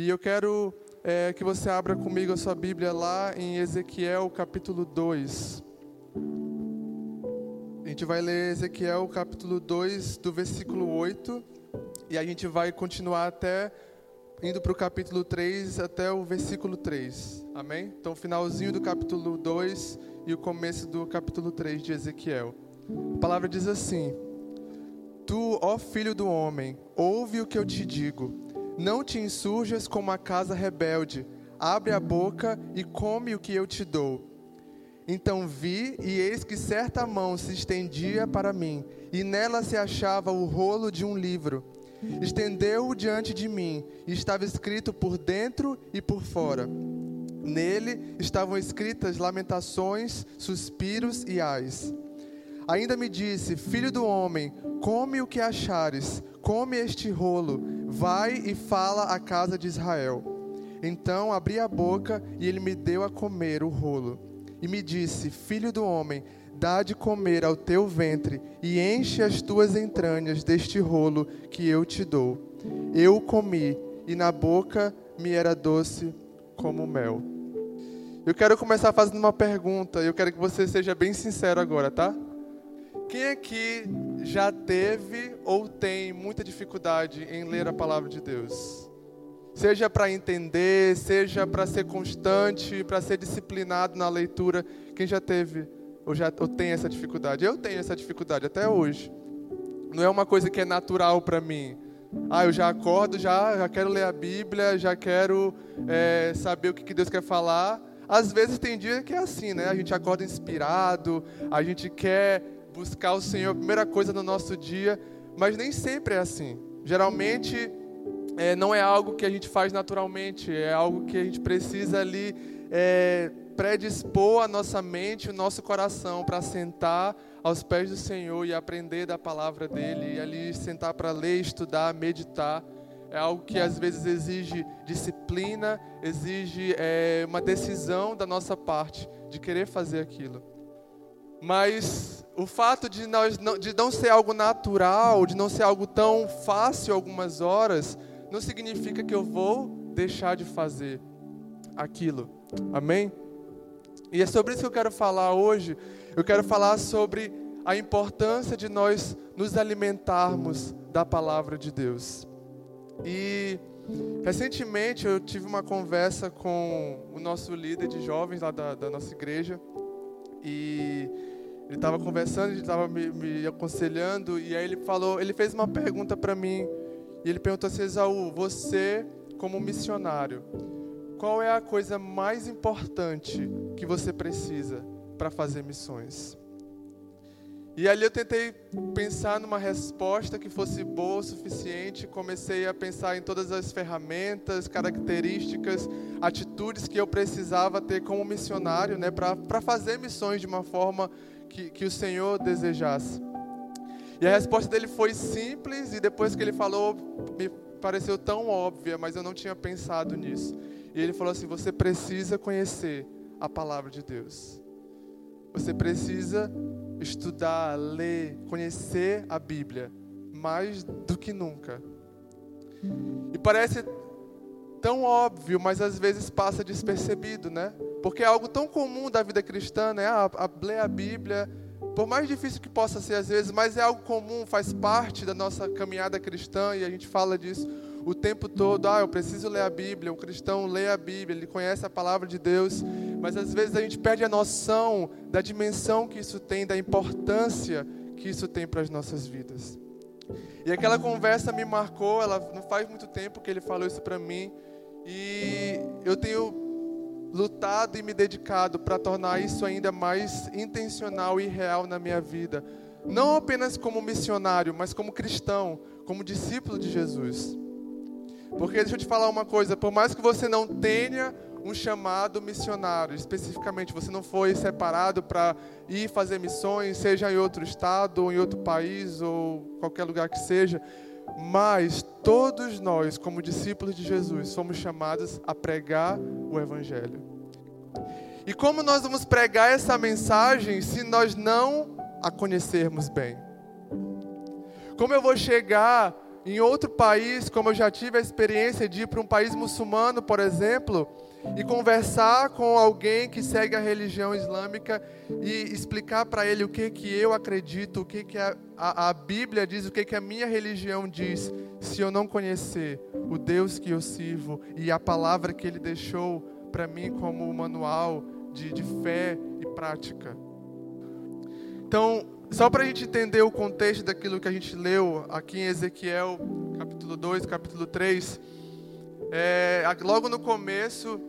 E eu quero é, que você abra comigo a sua Bíblia lá em Ezequiel capítulo 2. A gente vai ler Ezequiel capítulo 2, do versículo 8, e a gente vai continuar até indo para o capítulo 3 até o versículo 3. Amém? Então, finalzinho do capítulo 2 e o começo do capítulo 3 de Ezequiel. A palavra diz assim: Tu, ó filho do homem, ouve o que eu te digo. Não te insurjas como a casa rebelde. Abre a boca e come o que eu te dou. Então vi, e eis que certa mão se estendia para mim, e nela se achava o rolo de um livro. Estendeu-o diante de mim, e estava escrito por dentro e por fora. Nele estavam escritas lamentações, suspiros e ais. Ainda me disse: Filho do homem, come o que achares, come este rolo, vai e fala à casa de Israel. Então abri a boca e ele me deu a comer o rolo e me disse: Filho do homem, dá de comer ao teu ventre e enche as tuas entranhas deste rolo que eu te dou. Eu comi e na boca me era doce como mel. Eu quero começar fazendo uma pergunta. Eu quero que você seja bem sincero agora, tá? Quem aqui já teve ou tem muita dificuldade em ler a palavra de Deus? seja para entender, seja para ser constante, para ser disciplinado na leitura. Quem já teve ou já ou tem essa dificuldade? Eu tenho essa dificuldade até hoje. Não é uma coisa que é natural para mim. Ah, eu já acordo, já, já quero ler a Bíblia, já quero é, saber o que, que Deus quer falar. Às vezes tem dia que é assim, né? A gente acorda inspirado, a gente quer buscar o Senhor, a primeira coisa no nosso dia, mas nem sempre é assim. Geralmente é, não é algo que a gente faz naturalmente, é algo que a gente precisa ali é, predispor a nossa mente, o nosso coração para sentar aos pés do Senhor e aprender da palavra dele, e ali sentar para ler, estudar, meditar. É algo que às vezes exige disciplina, exige é, uma decisão da nossa parte de querer fazer aquilo. Mas o fato de, nós, de não ser algo natural, de não ser algo tão fácil algumas horas, não significa que eu vou deixar de fazer aquilo. Amém? E é sobre isso que eu quero falar hoje. Eu quero falar sobre a importância de nós nos alimentarmos da palavra de Deus. E recentemente eu tive uma conversa com o nosso líder de jovens lá da, da nossa igreja. E ele estava conversando, ele estava me, me aconselhando. E aí ele falou, ele fez uma pergunta para mim e ele perguntou assim: Esaú, você, como missionário, qual é a coisa mais importante que você precisa para fazer missões? E ali eu tentei pensar numa resposta que fosse boa o suficiente. Comecei a pensar em todas as ferramentas, características, atitudes que eu precisava ter como missionário, né, para fazer missões de uma forma que, que o Senhor desejasse. E a resposta dele foi simples, e depois que ele falou, me pareceu tão óbvia, mas eu não tinha pensado nisso. E ele falou assim: Você precisa conhecer a palavra de Deus. Você precisa estudar, ler, conhecer a Bíblia mais do que nunca. E parece tão óbvio, mas às vezes passa despercebido, né? Porque é algo tão comum da vida cristã, né? Ah, ler a Bíblia, por mais difícil que possa ser às vezes, mas é algo comum, faz parte da nossa caminhada cristã e a gente fala disso o tempo todo. Ah, eu preciso ler a Bíblia. O cristão lê a Bíblia, ele conhece a palavra de Deus, mas às vezes a gente perde a noção da dimensão que isso tem, da importância que isso tem para as nossas vidas. E aquela conversa me marcou, ela não faz muito tempo que ele falou isso para mim, e eu tenho lutado e me dedicado para tornar isso ainda mais intencional e real na minha vida. Não apenas como missionário, mas como cristão, como discípulo de Jesus. Porque deixa eu te falar uma coisa, por mais que você não tenha um chamado missionário, especificamente, você não foi separado para ir fazer missões, seja em outro estado, ou em outro país, ou qualquer lugar que seja, mas todos nós, como discípulos de Jesus, somos chamados a pregar o Evangelho. E como nós vamos pregar essa mensagem se nós não a conhecermos bem? Como eu vou chegar em outro país, como eu já tive a experiência de ir para um país muçulmano, por exemplo, e conversar com alguém que segue a religião islâmica e explicar para ele o que que eu acredito, o que que a, a, a, Bíblia diz, o que que a minha religião diz, se eu não conhecer o Deus que eu sirvo e a palavra que Ele deixou para mim como manual de, de fé e prática. Então, só para a gente entender o contexto daquilo que a gente leu aqui em Ezequiel, capítulo 2, capítulo 3, é, logo no começo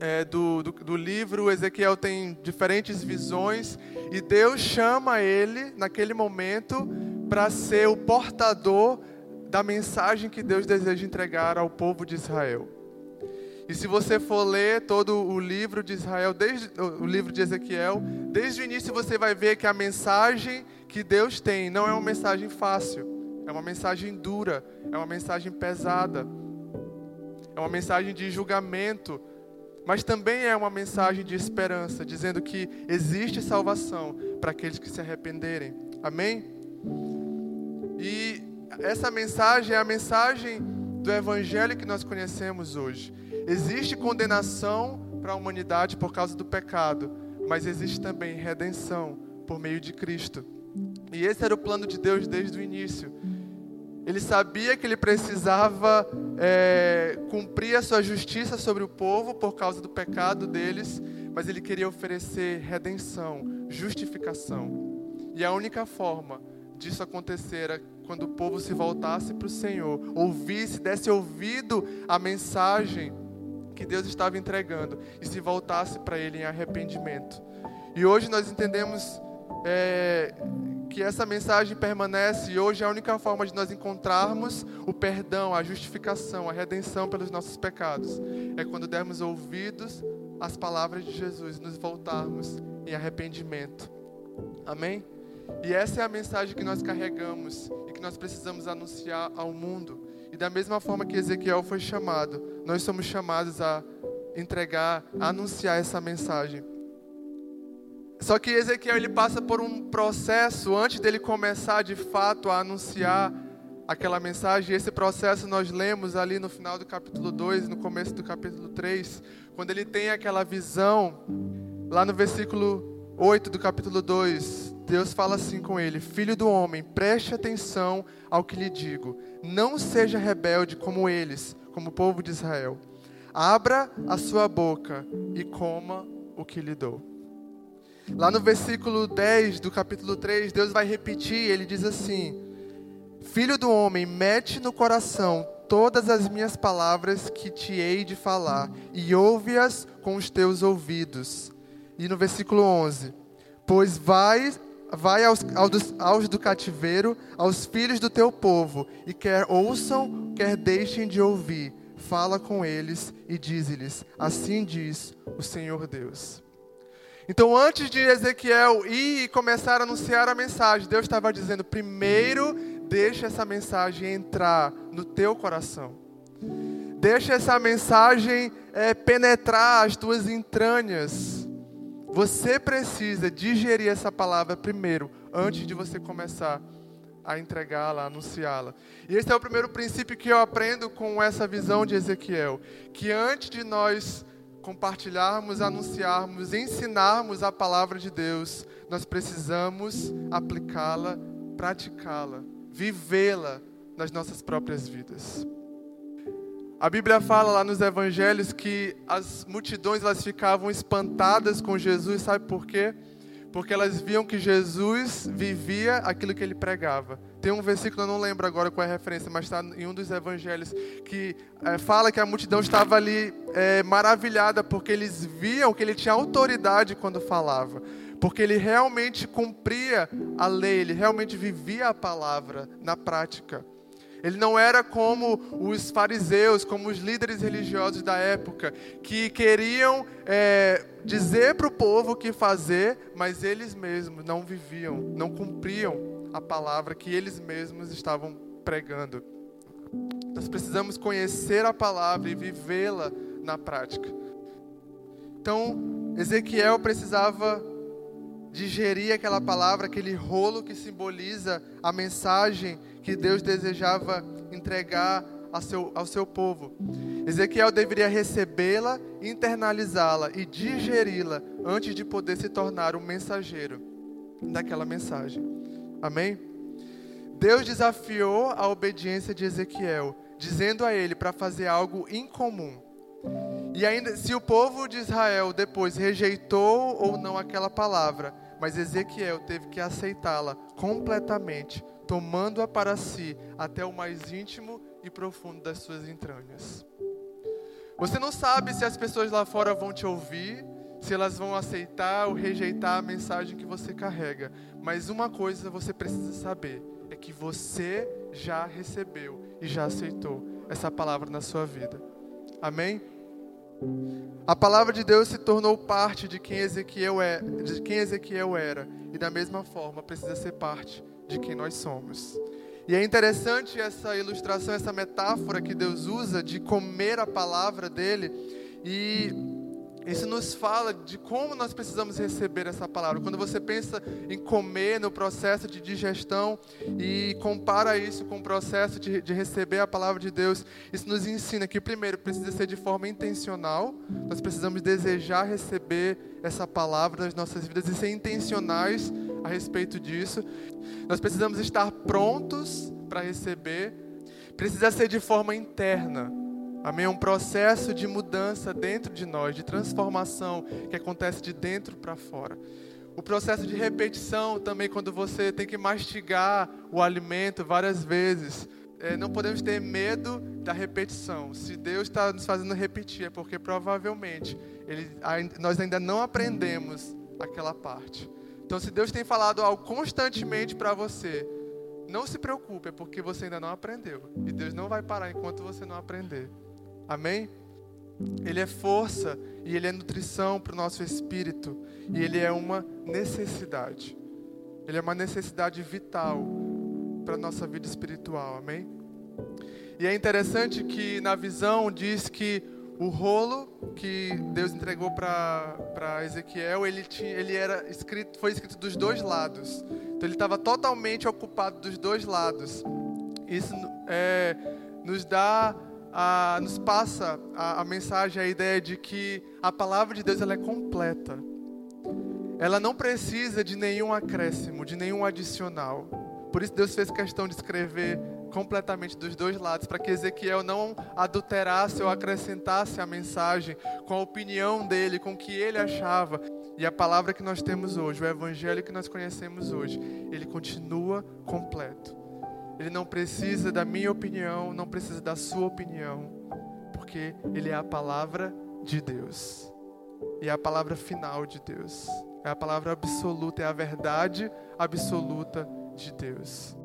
é, do, do, do, livro, Ezequiel tem diferentes visões e Deus chama ele, naquele momento, para ser o portador da mensagem que Deus deseja entregar ao povo de Israel. E se você for ler todo o livro de Israel, desde o livro de Ezequiel, desde o início você vai ver que a mensagem que Deus tem não é uma mensagem fácil, é uma mensagem dura, é uma mensagem pesada, é uma mensagem de julgamento, mas também é uma mensagem de esperança, dizendo que existe salvação para aqueles que se arrependerem. Amém? E essa mensagem é a mensagem do evangelho que nós conhecemos hoje. Existe condenação para a humanidade por causa do pecado, mas existe também redenção por meio de Cristo. E esse era o plano de Deus desde o início. Ele sabia que ele precisava é, cumprir a sua justiça sobre o povo por causa do pecado deles, mas ele queria oferecer redenção, justificação. E a única forma disso acontecer era quando o povo se voltasse para o Senhor, ouvisse, desse ouvido à mensagem que Deus estava entregando e se voltasse para Ele em arrependimento. E hoje nós entendemos é, que essa mensagem permanece e hoje é a única forma de nós encontrarmos o perdão, a justificação, a redenção pelos nossos pecados. É quando dermos ouvidos às palavras de Jesus nos voltarmos em arrependimento. Amém? E essa é a mensagem que nós carregamos e que nós precisamos anunciar ao mundo. E da mesma forma que Ezequiel foi chamado, nós somos chamados a entregar, a anunciar essa mensagem. Só que Ezequiel ele passa por um processo antes dele começar de fato a anunciar aquela mensagem. Esse processo nós lemos ali no final do capítulo 2, no começo do capítulo 3, quando ele tem aquela visão, lá no versículo 8 do capítulo 2, Deus fala assim com ele: Filho do homem, preste atenção ao que lhe digo. Não seja rebelde como eles, como o povo de Israel. Abra a sua boca e coma o que lhe dou. Lá no versículo 10 do capítulo 3, Deus vai repetir, ele diz assim: Filho do homem, mete no coração todas as minhas palavras que te hei de falar, e ouve-as com os teus ouvidos. E no versículo 11: Pois vai vai aos, aos, aos, do cativeiro, aos filhos do teu povo, e quer ouçam, quer deixem de ouvir, fala com eles e dize-lhes: Assim diz o Senhor Deus. Então, antes de Ezequiel ir e começar a anunciar a mensagem, Deus estava dizendo: primeiro, deixa essa mensagem entrar no teu coração. Deixa essa mensagem é, penetrar as tuas entranhas. Você precisa digerir essa palavra primeiro, antes de você começar a entregá-la, a anunciá-la. E esse é o primeiro princípio que eu aprendo com essa visão de Ezequiel, que antes de nós compartilharmos, anunciarmos, ensinarmos a palavra de Deus, nós precisamos aplicá-la, praticá-la, vivê-la nas nossas próprias vidas. A Bíblia fala lá nos evangelhos que as multidões elas ficavam espantadas com Jesus, sabe por quê? Porque elas viam que Jesus vivia aquilo que ele pregava. Tem um versículo, eu não lembro agora qual é a referência, mas está em um dos evangelhos, que é, fala que a multidão estava ali é, maravilhada porque eles viam que ele tinha autoridade quando falava. Porque ele realmente cumpria a lei, ele realmente vivia a palavra na prática. Ele não era como os fariseus, como os líderes religiosos da época, que queriam é, dizer para o povo o que fazer, mas eles mesmos não viviam, não cumpriam a palavra que eles mesmos estavam pregando. Nós precisamos conhecer a palavra e vivê-la na prática. Então, Ezequiel precisava digerir aquela palavra, aquele rolo que simboliza a mensagem que Deus desejava entregar ao seu, ao seu povo. Ezequiel deveria recebê-la, internalizá-la e digeri-la antes de poder se tornar um mensageiro daquela mensagem. Amém? Deus desafiou a obediência de Ezequiel, dizendo a ele para fazer algo incomum. E ainda, se o povo de Israel depois rejeitou ou não aquela palavra, mas Ezequiel teve que aceitá-la completamente, tomando-a para si até o mais íntimo e profundo das suas entranhas. Você não sabe se as pessoas lá fora vão te ouvir, se elas vão aceitar ou rejeitar a mensagem que você carrega, mas uma coisa você precisa saber: é que você já recebeu e já aceitou essa palavra na sua vida. Amém? A palavra de Deus se tornou parte de quem Ezequiel é, de quem Ezequiel era, e da mesma forma precisa ser parte de quem nós somos. E é interessante essa ilustração, essa metáfora que Deus usa de comer a palavra dele e isso nos fala de como nós precisamos receber essa palavra. Quando você pensa em comer no processo de digestão e compara isso com o processo de, de receber a palavra de Deus, isso nos ensina que, primeiro, precisa ser de forma intencional. Nós precisamos desejar receber essa palavra nas nossas vidas e ser intencionais a respeito disso. Nós precisamos estar prontos para receber. Precisa ser de forma interna. Amém? Um processo de mudança dentro de nós, de transformação que acontece de dentro para fora. O processo de repetição também, quando você tem que mastigar o alimento várias vezes. É, não podemos ter medo da repetição. Se Deus está nos fazendo repetir, é porque provavelmente ele, nós ainda não aprendemos aquela parte. Então, se Deus tem falado algo constantemente para você, não se preocupe, é porque você ainda não aprendeu. E Deus não vai parar enquanto você não aprender. Amém? Ele é força e ele é nutrição para o nosso espírito. E ele é uma necessidade. Ele é uma necessidade vital para a nossa vida espiritual. Amém? E é interessante que na visão diz que o rolo que Deus entregou para Ezequiel, ele, tinha, ele era escrito, foi escrito dos dois lados. Então ele estava totalmente ocupado dos dois lados. Isso é, nos dá a, nos passa a, a, mensagem, a ideia de que a palavra de Deus ela é completa. Ela não precisa de nenhum acréscimo, de nenhum adicional. Por isso Deus fez questão de escrever completamente dos dois lados, para que Ezequiel não adulterasse ou acrescentasse a mensagem com a opinião dele, com o que ele achava. E a palavra que nós temos hoje, o evangelho que nós conhecemos hoje, ele continua completo. Ele não precisa da minha opinião, não precisa da sua opinião, porque ele é a palavra de Deus. E é a palavra final de Deus. É a palavra absoluta, é a verdade absoluta de Deus.